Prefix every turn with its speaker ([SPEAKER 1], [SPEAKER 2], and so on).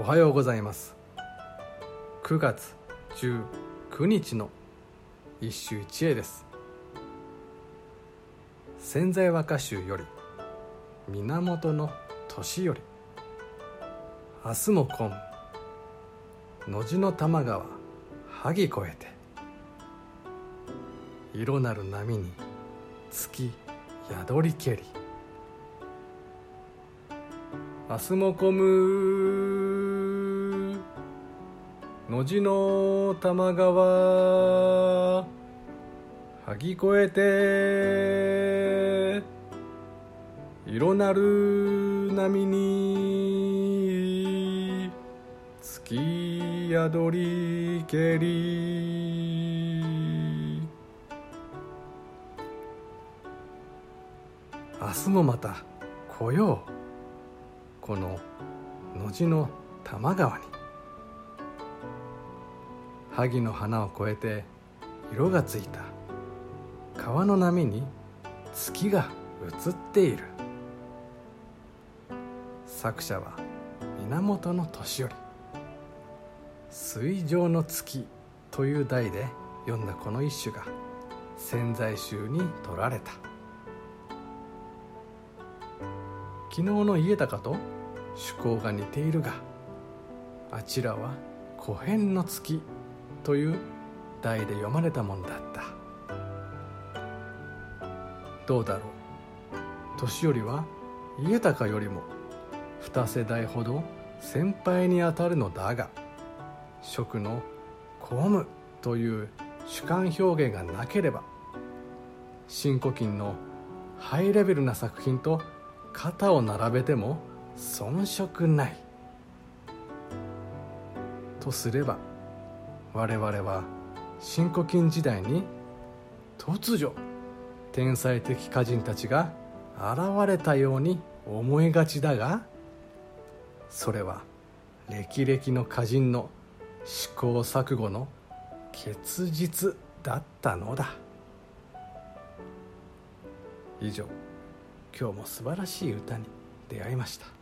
[SPEAKER 1] おはようございます。9月19日の一首一会です。潜在和歌集より源の年より明日も今野地の玉川萩越えて色なる波に月宿りけり。明日も混む野地の玉川。萩越えて。色なる波に。月宿りけり。明日もまた来よう。この野地の多摩川に。萩の花を越えて色がついた。川の波に月が映っている。作者は源義頼水上の月という題で読んだこの一首が潜在集に取られた。昨日の家高と趣向が似ているがあちらは「古変の月」という題で読まれたものだった。どうだろう？年寄りは家高よりも二世代ほど先輩にあたるのだが食の「公務」という主観表現がなければ新古今のハイレベルな作品と肩を並べても遜色ない。とすれば我々は新古今時代に突如天才的歌人たちが現れたように思いがちだがそれは歴々の歌人の試行錯誤の結実だったのだ。以上今日も素晴らしい歌に出会いました。